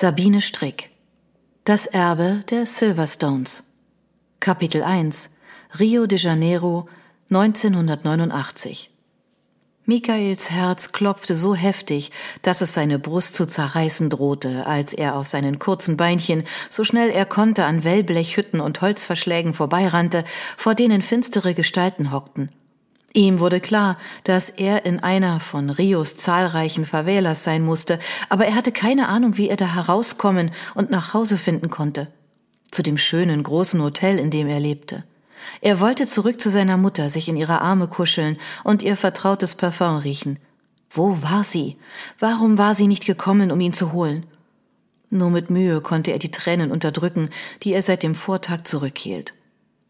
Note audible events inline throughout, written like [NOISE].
Sabine Strick. Das Erbe der Silverstones. Kapitel 1 Rio de Janeiro 1989 Michaels Herz klopfte so heftig, dass es seine Brust zu zerreißen drohte, als er auf seinen kurzen Beinchen, so schnell er konnte, an Wellblechhütten und Holzverschlägen vorbeirannte, vor denen finstere Gestalten hockten. Ihm wurde klar, dass er in einer von Rios zahlreichen Favelas sein musste, aber er hatte keine Ahnung, wie er da herauskommen und nach Hause finden konnte. Zu dem schönen großen Hotel, in dem er lebte. Er wollte zurück zu seiner Mutter, sich in ihre Arme kuscheln und ihr vertrautes Parfum riechen. Wo war sie? Warum war sie nicht gekommen, um ihn zu holen? Nur mit Mühe konnte er die Tränen unterdrücken, die er seit dem Vortag zurückhielt.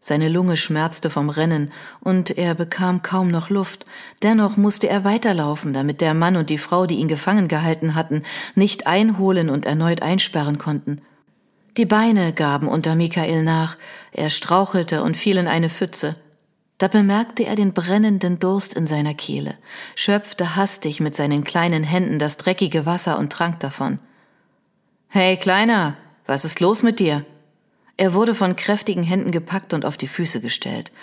Seine Lunge schmerzte vom Rennen, und er bekam kaum noch Luft. Dennoch musste er weiterlaufen, damit der Mann und die Frau, die ihn gefangen gehalten hatten, nicht einholen und erneut einsperren konnten. Die Beine gaben unter Michael nach, er strauchelte und fiel in eine Pfütze. Da bemerkte er den brennenden Durst in seiner Kehle, schöpfte hastig mit seinen kleinen Händen das dreckige Wasser und trank davon. Hey, Kleiner, was ist los mit dir? Er wurde von kräftigen Händen gepackt und auf die Füße gestellt.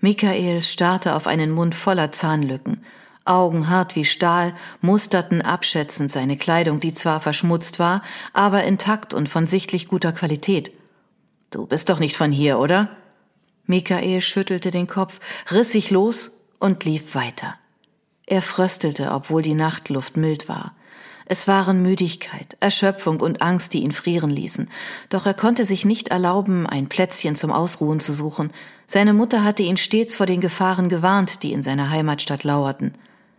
Michael starrte auf einen Mund voller Zahnlücken. Augen hart wie Stahl musterten abschätzend seine Kleidung, die zwar verschmutzt war, aber intakt und von sichtlich guter Qualität. Du bist doch nicht von hier, oder? Michael schüttelte den Kopf, riss sich los und lief weiter. Er fröstelte, obwohl die Nachtluft mild war. Es waren Müdigkeit, Erschöpfung und Angst, die ihn frieren ließen. Doch er konnte sich nicht erlauben, ein Plätzchen zum Ausruhen zu suchen. Seine Mutter hatte ihn stets vor den Gefahren gewarnt, die in seiner Heimatstadt lauerten.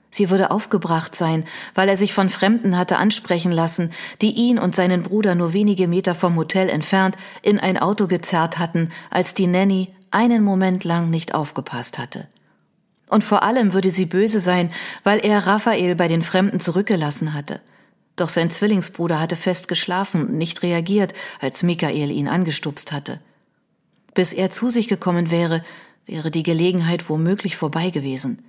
Sie würde aufgebracht sein, weil er sich von Fremden hatte ansprechen lassen, die ihn und seinen Bruder nur wenige Meter vom Hotel entfernt in ein Auto gezerrt hatten, als die Nanny einen Moment lang nicht aufgepasst hatte. Und vor allem würde sie böse sein, weil er Raphael bei den Fremden zurückgelassen hatte. Doch sein Zwillingsbruder hatte fest geschlafen und nicht reagiert, als Michael ihn angestupst hatte. Bis er zu sich gekommen wäre, wäre die Gelegenheit womöglich vorbei gewesen.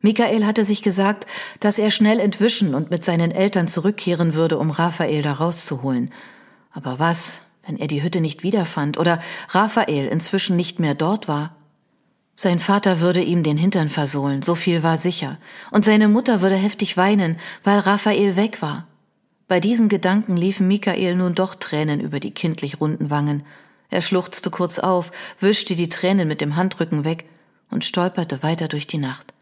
Michael hatte sich gesagt, dass er schnell entwischen und mit seinen Eltern zurückkehren würde, um Raphael da rauszuholen. Aber was, wenn er die Hütte nicht wiederfand oder Raphael inzwischen nicht mehr dort war? Sein Vater würde ihm den Hintern versohlen, so viel war sicher, und seine Mutter würde heftig weinen, weil Raphael weg war. Bei diesen Gedanken liefen Michael nun doch Tränen über die kindlich runden Wangen. Er schluchzte kurz auf, wischte die Tränen mit dem Handrücken weg und stolperte weiter durch die Nacht.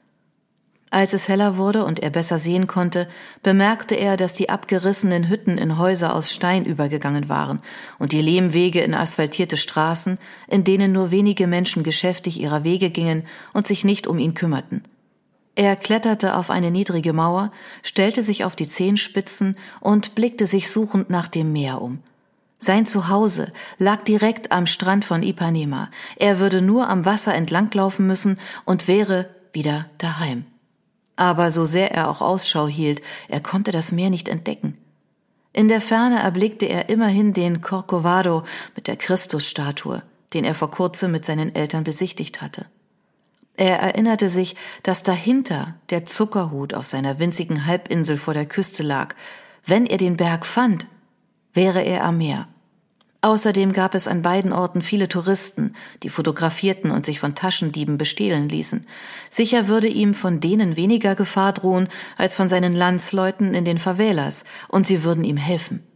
Als es heller wurde und er besser sehen konnte, bemerkte er, dass die abgerissenen Hütten in Häuser aus Stein übergegangen waren und die Lehmwege in asphaltierte Straßen, in denen nur wenige Menschen geschäftig ihrer Wege gingen und sich nicht um ihn kümmerten. Er kletterte auf eine niedrige Mauer, stellte sich auf die Zehenspitzen und blickte sich suchend nach dem Meer um. Sein Zuhause lag direkt am Strand von Ipanema. Er würde nur am Wasser entlanglaufen müssen und wäre wieder daheim. Aber so sehr er auch Ausschau hielt, er konnte das Meer nicht entdecken. In der Ferne erblickte er immerhin den Corcovado mit der Christusstatue, den er vor kurzem mit seinen Eltern besichtigt hatte. Er erinnerte sich, dass dahinter der Zuckerhut auf seiner winzigen Halbinsel vor der Küste lag. Wenn er den Berg fand, wäre er am Meer. Außerdem gab es an beiden Orten viele Touristen, die fotografierten und sich von Taschendieben bestehlen ließen. Sicher würde ihm von denen weniger Gefahr drohen als von seinen Landsleuten in den Favelas, und sie würden ihm helfen.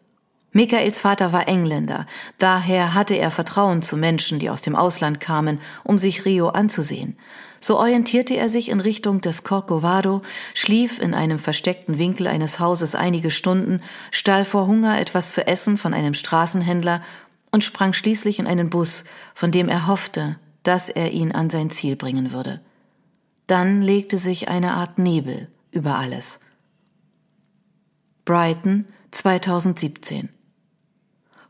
Michaels Vater war Engländer, daher hatte er Vertrauen zu Menschen, die aus dem Ausland kamen, um sich Rio anzusehen. So orientierte er sich in Richtung des Corcovado, schlief in einem versteckten Winkel eines Hauses einige Stunden, stahl vor Hunger etwas zu essen von einem Straßenhändler und sprang schließlich in einen Bus, von dem er hoffte, dass er ihn an sein Ziel bringen würde. Dann legte sich eine Art Nebel über alles. Brighton 2017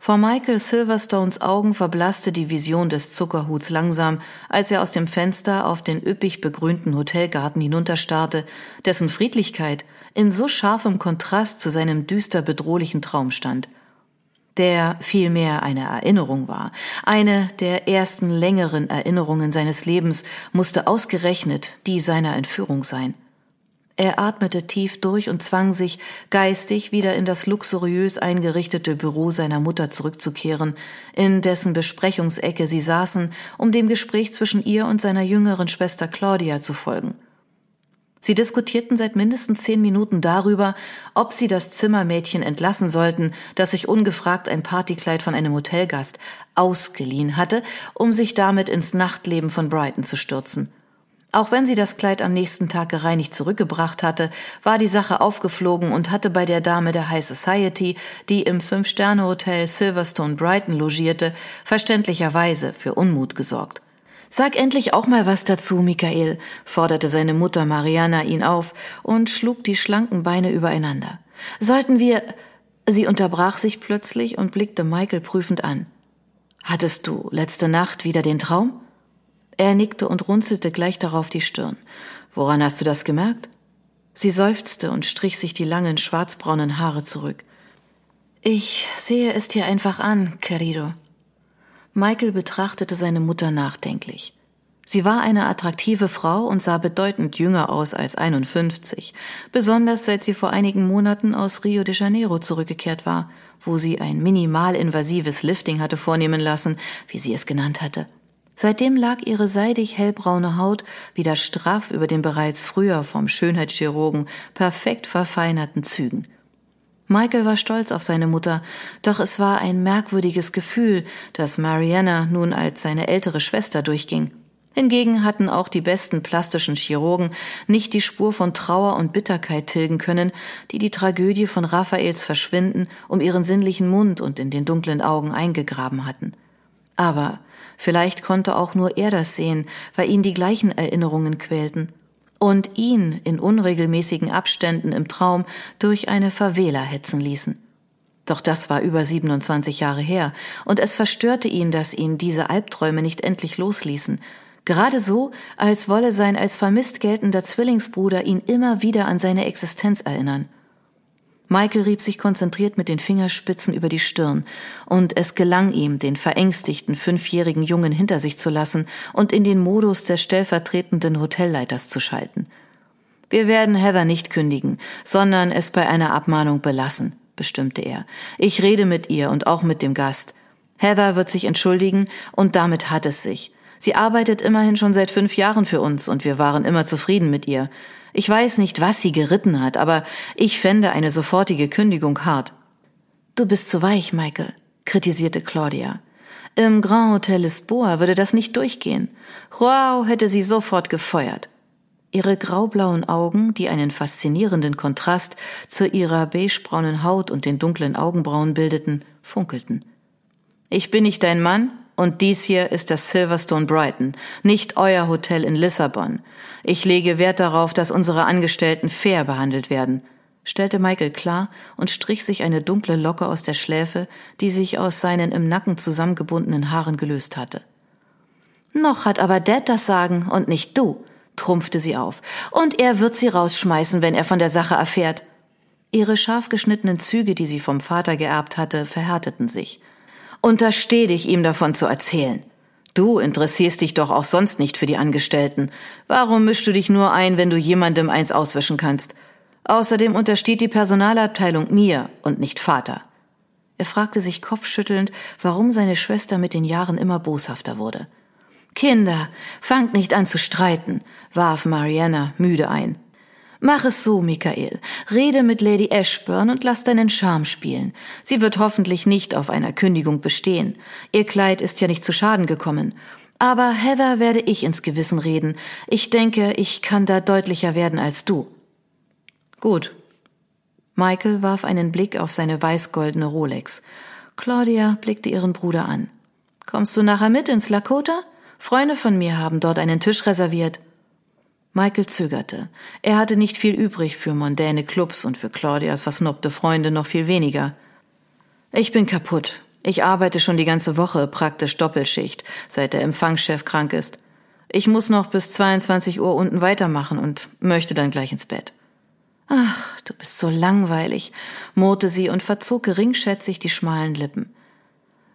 vor Michael Silverstones Augen verblasste die Vision des Zuckerhuts langsam, als er aus dem Fenster auf den üppig begrünten Hotelgarten hinunterstarrte, dessen Friedlichkeit in so scharfem Kontrast zu seinem düster bedrohlichen Traum stand. Der vielmehr eine Erinnerung war, eine der ersten längeren Erinnerungen seines Lebens musste ausgerechnet die seiner Entführung sein. Er atmete tief durch und zwang sich, geistig wieder in das luxuriös eingerichtete Büro seiner Mutter zurückzukehren, in dessen Besprechungsecke sie saßen, um dem Gespräch zwischen ihr und seiner jüngeren Schwester Claudia zu folgen. Sie diskutierten seit mindestens zehn Minuten darüber, ob sie das Zimmermädchen entlassen sollten, das sich ungefragt ein Partykleid von einem Hotelgast ausgeliehen hatte, um sich damit ins Nachtleben von Brighton zu stürzen. Auch wenn sie das Kleid am nächsten Tag gereinigt zurückgebracht hatte, war die Sache aufgeflogen und hatte bei der Dame der High Society, die im Fünf-Sterne-Hotel Silverstone Brighton logierte, verständlicherweise für Unmut gesorgt. Sag endlich auch mal was dazu, Michael, forderte seine Mutter Mariana ihn auf und schlug die schlanken Beine übereinander. Sollten wir. Sie unterbrach sich plötzlich und blickte Michael prüfend an. Hattest du letzte Nacht wieder den Traum? Er nickte und runzelte gleich darauf die Stirn. Woran hast du das gemerkt? Sie seufzte und strich sich die langen schwarzbraunen Haare zurück. Ich sehe es dir einfach an, querido. Michael betrachtete seine Mutter nachdenklich. Sie war eine attraktive Frau und sah bedeutend jünger aus als 51, besonders seit sie vor einigen Monaten aus Rio de Janeiro zurückgekehrt war, wo sie ein minimalinvasives Lifting hatte vornehmen lassen, wie sie es genannt hatte. Seitdem lag ihre seidig hellbraune Haut wieder straff über den bereits früher vom Schönheitschirurgen perfekt verfeinerten Zügen. Michael war stolz auf seine Mutter, doch es war ein merkwürdiges Gefühl, dass Mariana nun als seine ältere Schwester durchging. Hingegen hatten auch die besten plastischen Chirurgen nicht die Spur von Trauer und Bitterkeit tilgen können, die die Tragödie von Raphaels Verschwinden um ihren sinnlichen Mund und in den dunklen Augen eingegraben hatten. Aber Vielleicht konnte auch nur er das sehen, weil ihn die gleichen Erinnerungen quälten und ihn in unregelmäßigen Abständen im Traum durch eine Favela hetzen ließen. Doch das war über 27 Jahre her, und es verstörte ihn, dass ihn diese Albträume nicht endlich losließen, gerade so, als wolle sein als vermisst geltender Zwillingsbruder ihn immer wieder an seine Existenz erinnern. Michael rieb sich konzentriert mit den Fingerspitzen über die Stirn, und es gelang ihm, den verängstigten fünfjährigen Jungen hinter sich zu lassen und in den Modus des stellvertretenden Hotelleiters zu schalten. Wir werden Heather nicht kündigen, sondern es bei einer Abmahnung belassen, bestimmte er. Ich rede mit ihr und auch mit dem Gast. Heather wird sich entschuldigen, und damit hat es sich. Sie arbeitet immerhin schon seit fünf Jahren für uns, und wir waren immer zufrieden mit ihr. Ich weiß nicht, was sie geritten hat, aber ich fände eine sofortige Kündigung hart. Du bist zu weich, Michael, kritisierte Claudia. Im Grand Hotel Lisboa würde das nicht durchgehen. Joao hätte sie sofort gefeuert. Ihre graublauen Augen, die einen faszinierenden Kontrast zu ihrer beigebraunen Haut und den dunklen Augenbrauen bildeten, funkelten. Ich bin nicht dein Mann, und dies hier ist das Silverstone Brighton, nicht euer Hotel in Lissabon. Ich lege Wert darauf, dass unsere Angestellten fair behandelt werden, stellte Michael klar und strich sich eine dunkle Locke aus der Schläfe, die sich aus seinen im Nacken zusammengebundenen Haaren gelöst hatte. Noch hat aber Dad das Sagen und nicht du, trumpfte sie auf. Und er wird sie rausschmeißen, wenn er von der Sache erfährt. Ihre scharf geschnittenen Züge, die sie vom Vater geerbt hatte, verhärteten sich. Untersteh dich, ihm davon zu erzählen. Du interessierst dich doch auch sonst nicht für die Angestellten. Warum mischst du dich nur ein, wenn du jemandem eins auswischen kannst? Außerdem untersteht die Personalabteilung mir und nicht Vater. Er fragte sich kopfschüttelnd, warum seine Schwester mit den Jahren immer boshafter wurde. Kinder, fangt nicht an zu streiten, warf Mariana müde ein. Mach es so, Michael. Rede mit Lady Ashburn und lass deinen Charme spielen. Sie wird hoffentlich nicht auf einer Kündigung bestehen. Ihr Kleid ist ja nicht zu Schaden gekommen. Aber Heather werde ich ins Gewissen reden. Ich denke, ich kann da deutlicher werden als du. Gut. Michael warf einen Blick auf seine weißgoldene Rolex. Claudia blickte ihren Bruder an. Kommst du nachher mit ins Lakota? Freunde von mir haben dort einen Tisch reserviert. Michael zögerte. Er hatte nicht viel übrig für mondäne Clubs und für Claudias versnobte Freunde noch viel weniger. Ich bin kaputt. Ich arbeite schon die ganze Woche praktisch Doppelschicht, seit der Empfangschef krank ist. Ich muss noch bis 22 Uhr unten weitermachen und möchte dann gleich ins Bett. Ach, du bist so langweilig, murrte sie und verzog geringschätzig die schmalen Lippen.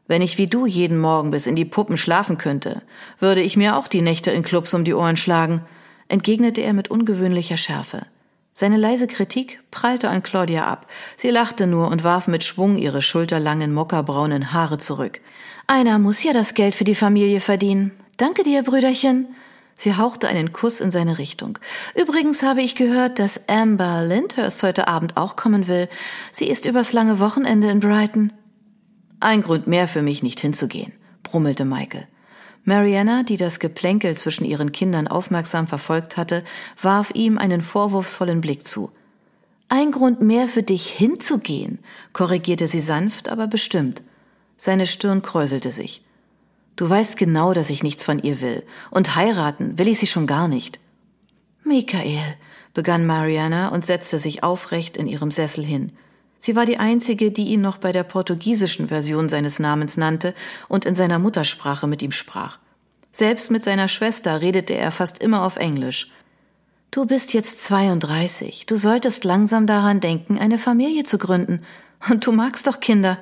Wenn ich wie du jeden Morgen bis in die Puppen schlafen könnte, würde ich mir auch die Nächte in Clubs um die Ohren schlagen entgegnete er mit ungewöhnlicher Schärfe. Seine leise Kritik prallte an Claudia ab. Sie lachte nur und warf mit Schwung ihre schulterlangen, mockerbraunen Haare zurück. Einer muss ja das Geld für die Familie verdienen. Danke dir, Brüderchen. Sie hauchte einen Kuss in seine Richtung. Übrigens habe ich gehört, dass Amber Lyndhurst heute Abend auch kommen will. Sie ist übers lange Wochenende in Brighton. Ein Grund mehr für mich, nicht hinzugehen, brummelte Michael. Mariana, die das Geplänkel zwischen ihren Kindern aufmerksam verfolgt hatte, warf ihm einen vorwurfsvollen Blick zu. Ein Grund mehr für dich hinzugehen, korrigierte sie sanft, aber bestimmt. Seine Stirn kräuselte sich. Du weißt genau, dass ich nichts von ihr will, und heiraten will ich sie schon gar nicht. Michael, begann Mariana und setzte sich aufrecht in ihrem Sessel hin. Sie war die einzige, die ihn noch bei der portugiesischen Version seines Namens nannte und in seiner Muttersprache mit ihm sprach. Selbst mit seiner Schwester redete er fast immer auf Englisch. Du bist jetzt 32. Du solltest langsam daran denken, eine Familie zu gründen. Und du magst doch Kinder.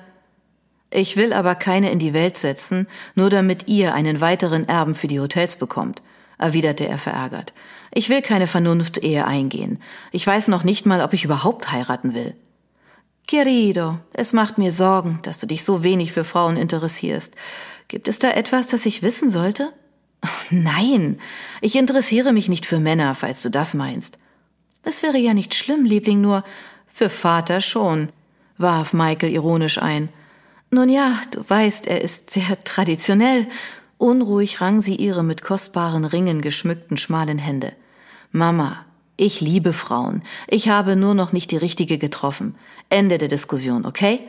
Ich will aber keine in die Welt setzen, nur damit ihr einen weiteren Erben für die Hotels bekommt, erwiderte er verärgert. Ich will keine Vernunft-Ehe eingehen. Ich weiß noch nicht mal, ob ich überhaupt heiraten will. Querido, es macht mir Sorgen, dass du dich so wenig für Frauen interessierst. Gibt es da etwas, das ich wissen sollte? [LAUGHS] Nein, ich interessiere mich nicht für Männer, falls du das meinst. Es wäre ja nicht schlimm, Liebling, nur für Vater schon, warf Michael ironisch ein. Nun ja, du weißt, er ist sehr traditionell. Unruhig rang sie ihre mit kostbaren Ringen geschmückten schmalen Hände. Mama, ich liebe Frauen. Ich habe nur noch nicht die richtige getroffen. Ende der Diskussion, okay?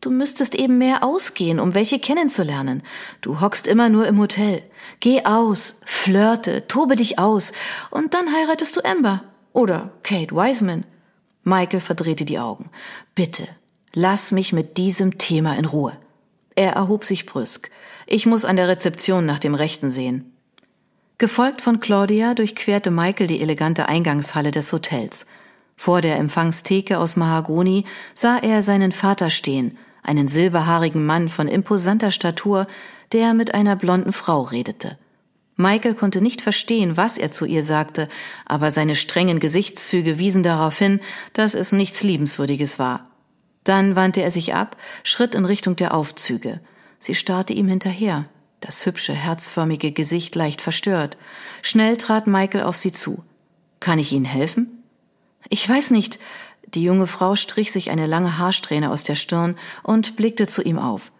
Du müsstest eben mehr ausgehen, um welche kennenzulernen. Du hockst immer nur im Hotel. Geh aus, flirte, tobe dich aus und dann heiratest du Amber oder Kate Wiseman. Michael verdrehte die Augen. Bitte, lass mich mit diesem Thema in Ruhe. Er erhob sich brüsk. Ich muss an der Rezeption nach dem Rechten sehen. Gefolgt von Claudia durchquerte Michael die elegante Eingangshalle des Hotels. Vor der Empfangstheke aus Mahagoni sah er seinen Vater stehen, einen silberhaarigen Mann von imposanter Statur, der mit einer blonden Frau redete. Michael konnte nicht verstehen, was er zu ihr sagte, aber seine strengen Gesichtszüge wiesen darauf hin, dass es nichts Liebenswürdiges war. Dann wandte er sich ab, schritt in Richtung der Aufzüge. Sie starrte ihm hinterher das hübsche, herzförmige Gesicht leicht verstört. Schnell trat Michael auf sie zu. Kann ich Ihnen helfen? Ich weiß nicht. Die junge Frau strich sich eine lange Haarsträhne aus der Stirn und blickte zu ihm auf.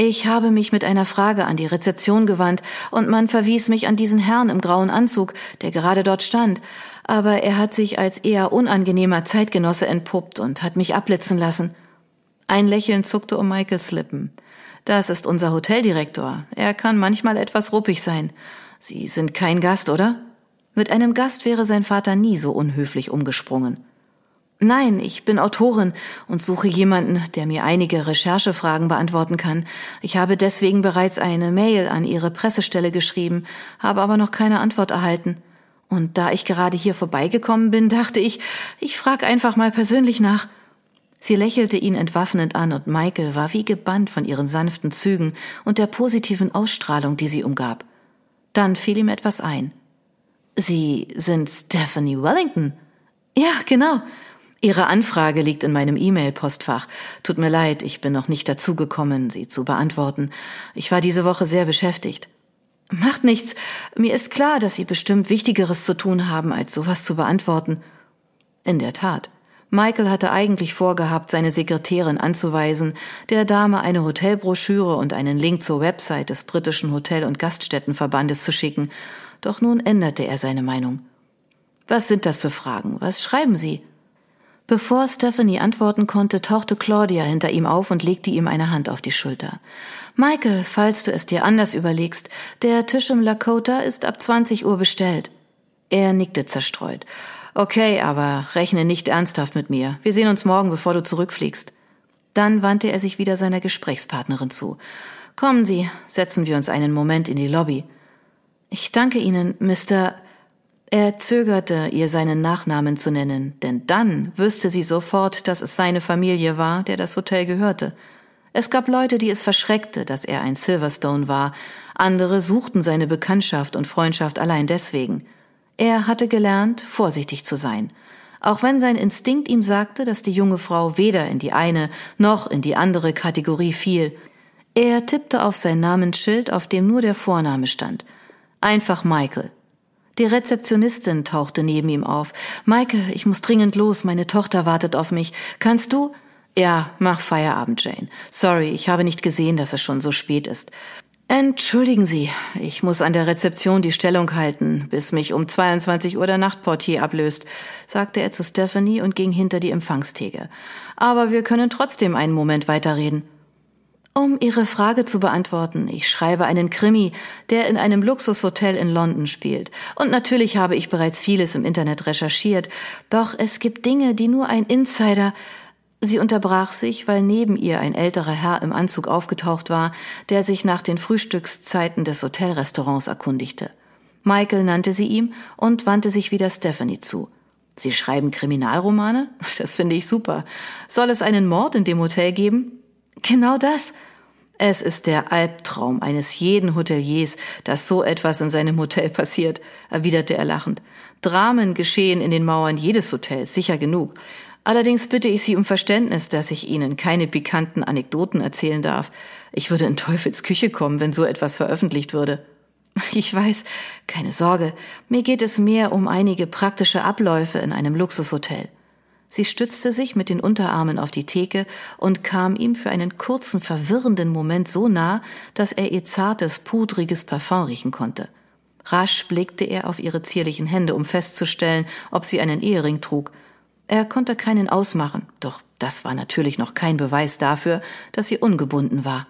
Ich habe mich mit einer Frage an die Rezeption gewandt und man verwies mich an diesen Herrn im grauen Anzug, der gerade dort stand, aber er hat sich als eher unangenehmer Zeitgenosse entpuppt und hat mich abblitzen lassen. Ein Lächeln zuckte um Michaels Lippen. Das ist unser Hoteldirektor. Er kann manchmal etwas ruppig sein. Sie sind kein Gast, oder? Mit einem Gast wäre sein Vater nie so unhöflich umgesprungen. Nein, ich bin Autorin und suche jemanden, der mir einige Recherchefragen beantworten kann. Ich habe deswegen bereits eine Mail an Ihre Pressestelle geschrieben, habe aber noch keine Antwort erhalten. Und da ich gerade hier vorbeigekommen bin, dachte ich, ich frage einfach mal persönlich nach. Sie lächelte ihn entwaffnend an und Michael war wie gebannt von ihren sanften Zügen und der positiven Ausstrahlung, die sie umgab. Dann fiel ihm etwas ein. Sie sind Stephanie Wellington? Ja, genau. Ihre Anfrage liegt in meinem E-Mail-Postfach. Tut mir leid, ich bin noch nicht dazu gekommen, sie zu beantworten. Ich war diese Woche sehr beschäftigt. Macht nichts. Mir ist klar, dass Sie bestimmt Wichtigeres zu tun haben, als sowas zu beantworten. In der Tat. Michael hatte eigentlich vorgehabt, seine Sekretärin anzuweisen, der Dame eine Hotelbroschüre und einen Link zur Website des britischen Hotel- und Gaststättenverbandes zu schicken, doch nun änderte er seine Meinung. Was sind das für Fragen? Was schreiben Sie? Bevor Stephanie antworten konnte, tauchte Claudia hinter ihm auf und legte ihm eine Hand auf die Schulter. Michael, falls du es dir anders überlegst, der Tisch im Lakota ist ab 20 Uhr bestellt. Er nickte zerstreut. Okay, aber rechne nicht ernsthaft mit mir. Wir sehen uns morgen, bevor du zurückfliegst. Dann wandte er sich wieder seiner Gesprächspartnerin zu. Kommen Sie, setzen wir uns einen Moment in die Lobby. Ich danke Ihnen, Mr. Er zögerte, ihr seinen Nachnamen zu nennen, denn dann wüsste sie sofort, dass es seine Familie war, der das Hotel gehörte. Es gab Leute, die es verschreckte, dass er ein Silverstone war, andere suchten seine Bekanntschaft und Freundschaft allein deswegen. Er hatte gelernt, vorsichtig zu sein. auch wenn sein Instinkt ihm sagte, dass die junge Frau weder in die eine noch in die andere Kategorie fiel. Er tippte auf sein Namensschild, auf dem nur der Vorname stand. Einfach Michael. Die Rezeptionistin tauchte neben ihm auf. Michael, ich muss dringend los, meine Tochter wartet auf mich. Kannst du? Ja, mach Feierabend, Jane. Sorry, ich habe nicht gesehen, dass es schon so spät ist. Entschuldigen Sie, ich muss an der Rezeption die Stellung halten, bis mich um 22 Uhr der Nachtportier ablöst, sagte er zu Stephanie und ging hinter die Empfangstheke. Aber wir können trotzdem einen Moment weiterreden. Um Ihre Frage zu beantworten, ich schreibe einen Krimi, der in einem Luxushotel in London spielt. Und natürlich habe ich bereits vieles im Internet recherchiert, doch es gibt Dinge, die nur ein Insider, Sie unterbrach sich, weil neben ihr ein älterer Herr im Anzug aufgetaucht war, der sich nach den Frühstückszeiten des Hotelrestaurants erkundigte. Michael nannte sie ihm und wandte sich wieder Stephanie zu. Sie schreiben Kriminalromane? [LAUGHS] Das finde ich super. Soll es einen Mord in dem Hotel geben? Genau das. Es ist der Albtraum eines jeden Hoteliers, dass so etwas in seinem Hotel passiert, erwiderte er lachend. Dramen geschehen in den Mauern jedes Hotels, sicher genug. Allerdings bitte ich Sie um Verständnis, dass ich Ihnen keine pikanten Anekdoten erzählen darf. Ich würde in Teufels Küche kommen, wenn so etwas veröffentlicht würde. Ich weiß, keine Sorge, mir geht es mehr um einige praktische Abläufe in einem Luxushotel. Sie stützte sich mit den Unterarmen auf die Theke und kam ihm für einen kurzen, verwirrenden Moment so nah, dass er ihr zartes, pudriges Parfum riechen konnte. Rasch blickte er auf ihre zierlichen Hände, um festzustellen, ob sie einen Ehering trug, er konnte keinen ausmachen, doch das war natürlich noch kein Beweis dafür, dass sie ungebunden war.